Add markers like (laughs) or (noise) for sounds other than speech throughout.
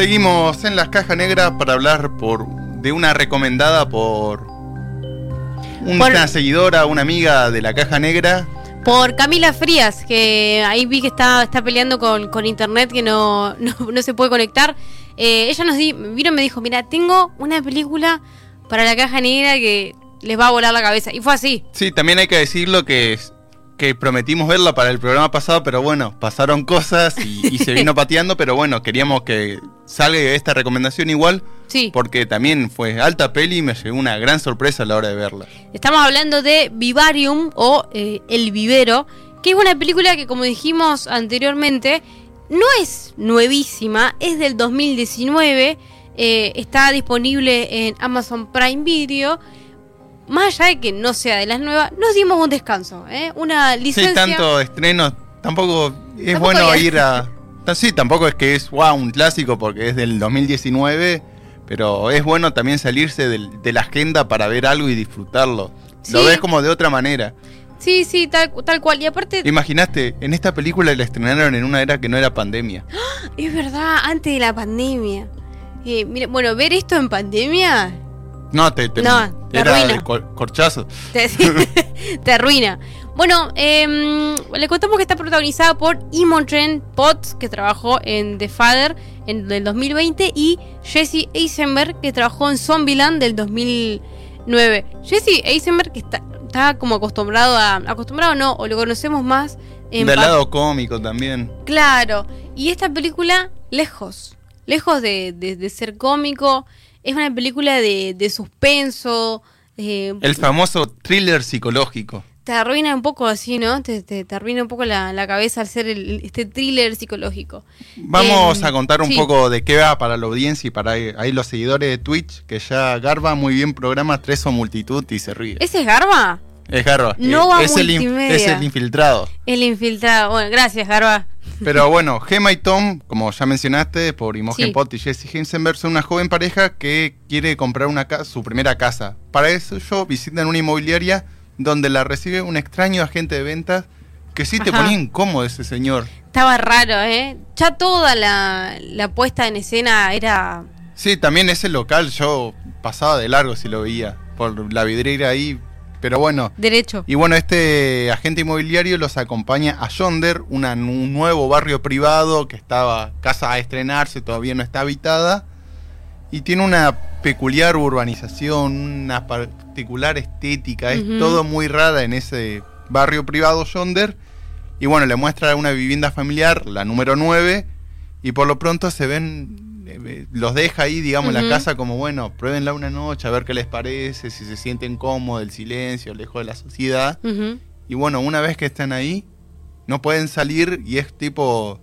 Seguimos en las cajas negras para hablar por de una recomendada por una Por- seguidora, una amiga de la caja negra. Por Camila Frías, que ahí vi que está, está peleando con, con internet, que no, (laughs) no, no se puede conectar. Eh, ella nos di, vino y me dijo, mira, tengo una película para la caja negra que les va a volar la cabeza. Y fue así. Sí, también hay que decirlo que, que prometimos verla para el programa pasado, pero bueno, pasaron cosas y, y se vino (laughs) pateando, pero bueno, queríamos que salga esta recomendación igual, Sí. porque también fue alta peli y me llegó una gran sorpresa a la hora de verla. Estamos hablando de Vivarium o eh, El Vivero, que es una película que, como dijimos anteriormente, no es nuevísima, es del 2019, eh, está disponible en Amazon Prime Video. Más allá de que no sea de las nuevas, nos dimos un descanso, ¿eh? una licencia. Sí, tanto estreno, tampoco es Tampoco bueno ir a... (laughs) Sí, tampoco es que es wow, un clásico porque es del 2019, pero es bueno también salirse del- de la agenda para ver algo y disfrutarlo. Lo ves como de otra manera. Sí, sí, tal, tal cual. Y aparte, Imaginaste, en esta película la estrenaron en una era que no era pandemia. es verdad, antes de la pandemia. Eh, mira, bueno, ver esto en pandemia No, te, te- No, te era arruina. de corchazo. te, (laughs) te arruina. Bueno, em, le contamos que está protagonizada por Imogen Potts, que trabajó en The Father en el 2020, y Jesse Eisenberg, que trabajó en Zombieland del 2009. Jesse Eisenberg, que está, está como acostumbrado a... Acostumbrado no, o lo conocemos más en... Del lado cómico también. Claro. Y esta película, lejos. Lejos de, de- de ser cómico. Es una película de, de suspenso. eh, El famoso thriller psicológico. Te arruina un poco así, ¿no? Te, te- te arruina un poco la, la cabeza al ser el- este thriller psicológico. Vamos Em, a contar un sí. poco de qué va para la audiencia y para ahí, ahí los seguidores de Twitch, que ya Garba muy bien programa Tres o Multitud y se ríe. ¿Ese es Garba? Es Garba. No eh, va es, el, es el infiltrado. El infiltrado. Bueno, gracias, Garba. Pero bueno, Gemma y Tom, como ya mencionaste, por Imogen Sí. Pott y Jesse Hinsenberg, son una joven pareja que quiere comprar una su primera casa. Para eso ellos visitan una inmobiliaria donde la recibe un extraño agente de ventas que sí te Ajá. ponía incómodo ese señor. Estaba raro, ¿eh? Ya toda la, la puesta en escena era... Sí, también ese local yo pasaba de largo si lo veía, por la vidriera ahí. Pero bueno, Derecho. y bueno, este agente inmobiliario los acompaña a Yonder, una- un nuevo barrio privado que estaba casa a estrenarse, todavía no está habitada. Y tiene una peculiar urbanización, una particular estética, es todo muy rara en ese barrio privado Yonder. Y bueno, le muestra una vivienda familiar, la número 9, y por lo pronto se ven, eh, los deja ahí, digamos, la casa como, bueno, pruébenla una noche, a ver qué les parece, si se sienten cómodos, el silencio, lejos de la sociedad. Y bueno, una vez que están ahí, no pueden salir y es tipo,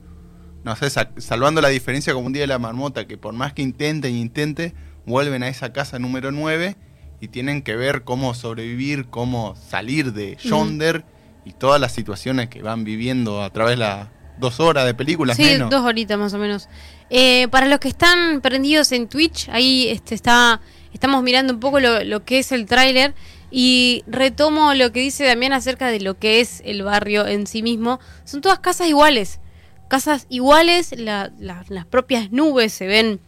no sé, sa- salvando la diferencia como un día de la marmota, que por más que intenten y intente, vuelven a esa casa número 9 y tienen que ver cómo sobrevivir, cómo salir de Yonder y todas las situaciones que van viviendo a través de las dos horas de películas Sí, menos. dos horitas más o menos. Eh, para los que están prendidos en Twitch, ahí este, está, estamos mirando un poco lo, lo que es el tráiler y retomo lo que dice Damián acerca de lo que es el barrio en sí mismo. Son todas casas iguales, casas iguales, la- la- las propias nubes se ven.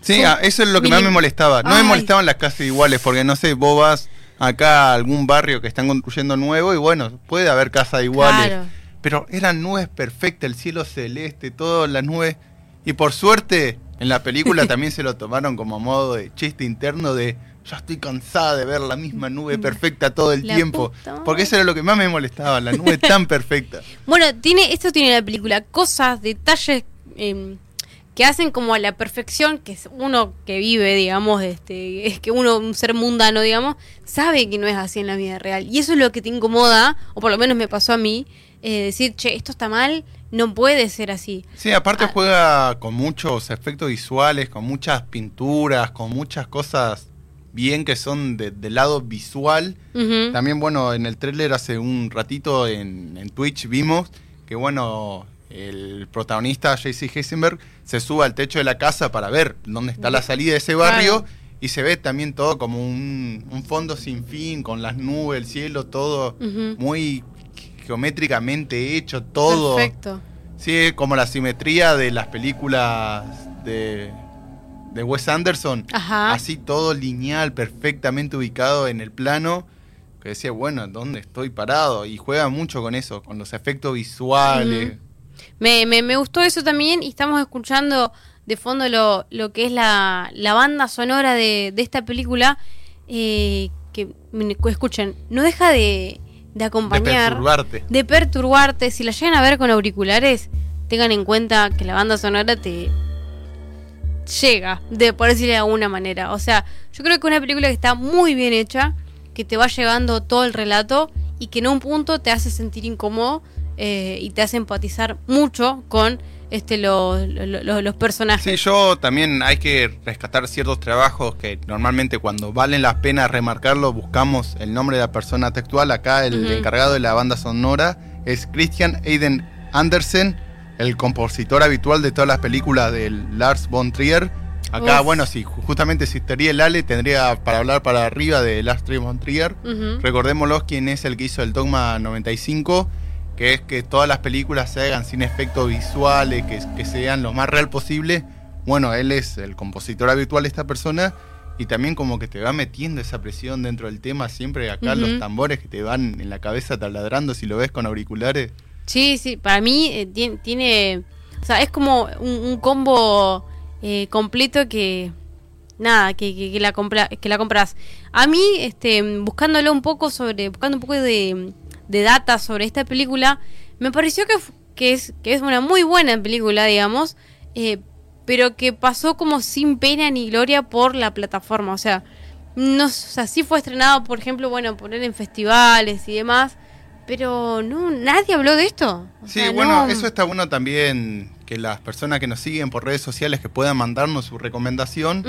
Sí, ah, eso es lo que más me molestaba. No Ay. me molestaban las casas iguales, porque no sé, vos vas acá a algún barrio que están construyendo nuevo y bueno, puede haber casas iguales. Claro. Pero eran nubes perfectas, el cielo celeste, todas las nubes. Y por suerte, en la película (laughs) también se lo tomaron como modo de chiste interno de ya estoy cansada de ver la misma nube perfecta todo el La tiempo. puta. Porque eso era lo que más me molestaba, la nube tan (laughs) perfecta. Bueno, tiene, esto tiene la película, cosas, detalles em, que hacen como a la perfección, que es uno que vive, digamos, este, es que uno, un ser mundano, digamos, sabe que no es así en la vida real. Y eso es lo que te incomoda, o por lo menos me pasó a mí, eh, decir, che, esto está mal, no puede ser así. Sí, aparte Ah. juega con muchos efectos visuales, con muchas pinturas, con muchas cosas bien que son de- del lado visual. También, bueno, en el tráiler hace un ratito en, en Twitch vimos que, bueno, el protagonista, JC Heisenberg, se sube al techo de la casa para ver dónde está la salida de ese barrio Claro. y se ve también todo como un, un fondo sin fin, con las nubes, el cielo, todo muy geométricamente hecho, todo. Perfecto. Sí, como la simetría de las películas de, de Wes Anderson, Ajá. así todo lineal, perfectamente ubicado en el plano, que decía, bueno, ¿dónde estoy parado? Y juega mucho con eso, con los efectos visuales. Me, me, me gustó eso también y estamos escuchando de fondo lo, lo que es la, la banda sonora de, de esta película. eh, que, me- escuchen, no deja de, de de acompañar, perturbarte. de perturbarte. Si la llegan a ver con auriculares, tengan en cuenta que la banda sonora te llega, de por decirle de alguna manera. O sea, yo creo que una película que está muy bien hecha, que te va llevando todo el relato y que en un punto te hace sentir incómodo eh, y te hace empatizar mucho con este los, los, personajes. Sí, yo también hay que rescatar ciertos trabajos que normalmente cuando valen la pena remarcarlo buscamos el nombre de la persona textual. Acá el encargado de la banda sonora es Christian Aiden Andersen, el compositor habitual de todas las películas de Lars von Trier. Acá, Uf. bueno, si ju- justamente si estaría el Ale, tendría para hablar para arriba de Lars von Trier. Ujú. Recordémoslo quién es el que hizo el Dogma 95, que es que todas las películas se hagan sin efectos visuales, que, que sean lo más real posible. Bueno, él es el compositor habitual de esta persona y también como que te va metiendo esa presión dentro del tema, siempre acá los tambores que te van en la cabeza taladrando si lo ves con auriculares. Sí, sí, para mí eh, tien- tiene, o sea, es como un, un combo eh, completo que, nada, que, que, que la compra, que la compras. A mí, este, buscándolo un poco sobre, buscando un poco de, de data sobre esta película, me pareció que, es, que es una muy buena película, digamos, eh, pero que pasó como sin pena ni gloria por la plataforma, o sea, no, o sea, sí fue estrenado, por ejemplo, bueno, poner en festivales y demás, pero no, nadie habló de esto. O Sí, sea, bueno, no- eso está bueno también que las personas que nos siguen por redes sociales que puedan mandarnos su recomendación.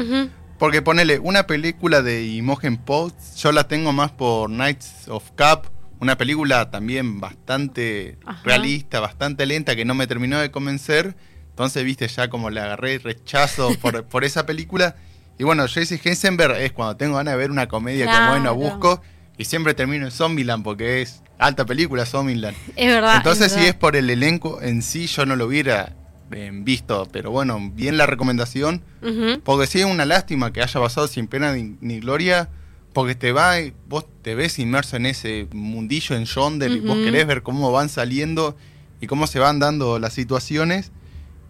Porque ponele una película de Imogen Post, yo la tengo más por Knights of Cup, una película también bastante Ajá. realista, bastante lenta, que no me terminó de convencer. Entonces, viste, ya como le agarré rechazo por, (laughs) por esa película. Y bueno, Jesse Heisenberg es cuando tengo ganas de ver una comedia como bueno, Claro. busco. Y siempre termino en Zombieland porque es alta película Zombieland. Es verdad. Entonces, si verdad. es por el elenco en sí, yo no lo hubiera eh, visto. Pero bueno, bien la recomendación. Ujú. Porque sí es una lástima que haya pasado sin pena ni, ni gloria, porque te va, vos te ves inmerso en ese mundillo en Yonder y vos querés ver cómo van saliendo y cómo se van dando las situaciones.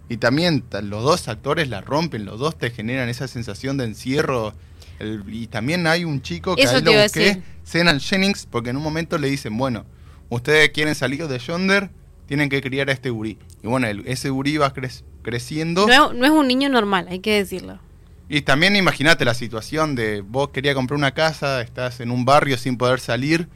Y también ta- los dos actores la rompen, los dos te generan esa sensación de encierro. El- y también hay un chico que Eso ahí te lo a busqué. Zenan Jennings, porque en un momento le dicen, bueno, ustedes quieren salir de Yonder, tienen que criar a este gurí. Y bueno, el- ese gurí va cre- creciendo. No es un niño normal, hay que decirlo. Y también imagínate la situación de vos querías comprar una casa, estás en un barrio sin poder salir,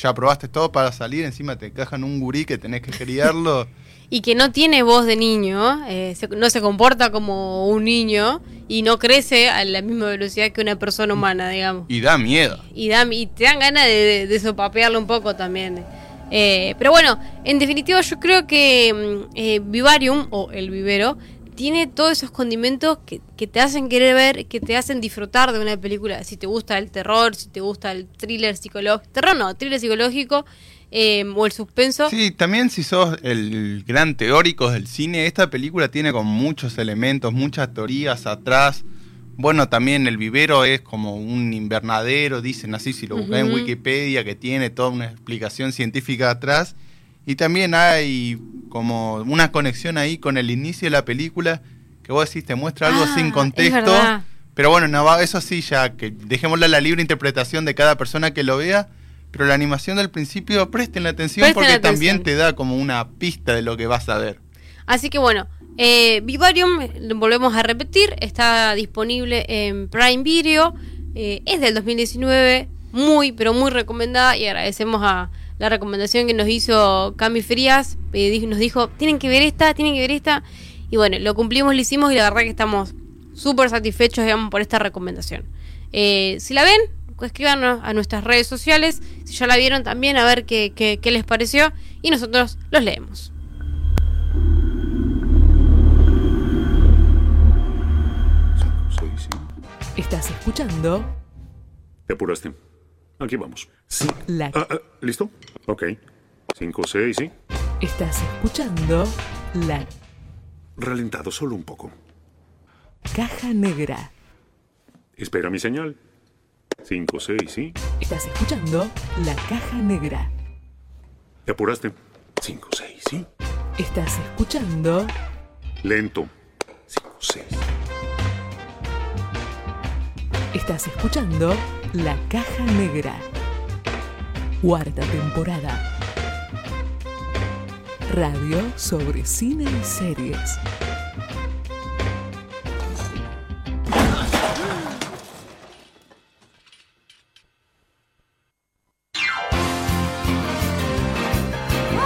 ya probaste todo para salir, encima te encajan un gurí que tenés que criarlo. (laughs) Y que no tiene voz de niño, eh, se- no se comporta como un niño y no crece a la misma velocidad que una persona humana, digamos. y da miedo. y, dan, y te dan ganas de, de, de sopapearlo un poco también. Eh, pero bueno, en definitiva yo creo que mm, eh, Vivarium, o el vivero, tiene todos esos condimentos que, que te hacen querer ver, que te hacen disfrutar de una película. Si te gusta el terror, si te gusta el thriller psicológico, terror no, thriller psicológico eh, o el suspenso. Sí, también si sos el gran teórico del cine, esta película tiene con muchos elementos, muchas teorías atrás. Bueno, también el vivero es como un invernadero, dicen así, si lo buscas en. Wikipedia, que tiene toda una explicación científica atrás. Y también hay como una conexión ahí con el inicio de la película, que vos decís, te muestra algo Ah, sin es contexto. Pero bueno, no, eso sí, ya que dejémosle la libre interpretación de cada persona que lo vea. Pero la animación del principio, presten la atención Presten porque también te da como una pista de lo que vas a ver. Así que bueno, eh, Vivarium, volvemos a repetir, está disponible en Prime Video, eh, es del 2019, muy, pero muy recomendada y agradecemos a la recomendación que nos hizo Cami Frías, eh, nos dijo, tienen que ver esta, tienen que ver esta, y bueno, lo cumplimos, lo hicimos y la verdad que estamos súper satisfechos, digamos, por esta recomendación. Eh, si la ven, escríbanos a nuestras redes sociales, si ya la vieron también, a ver qué, qué- qué les pareció, y nosotros los leemos. Estás escuchando Te apuraste. Aquí vamos. Sí. la Ah, ah, ¿Listo? Ok. 5, 6, sí. estás escuchando la Ralentado solo un poco. caja negra. Espera mi señal. 5, 6, ¿sí? Estás escuchando la caja negra. ¿Te apuraste? 5, 6, ¿sí? Estás escuchando Lento. 5, 6. Estás escuchando La Caja Negra. Cuarta temporada. Radio sobre cine y series.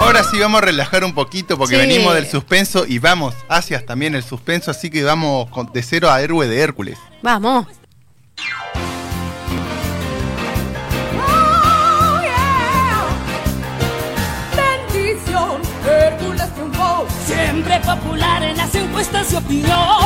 Ahora sí vamos a relajar un poquito porque Sí. venimos del suspenso y vamos hacia también el suspenso, así que vamos de cero a héroe de Hércules. Vamos. Bendición, Hércules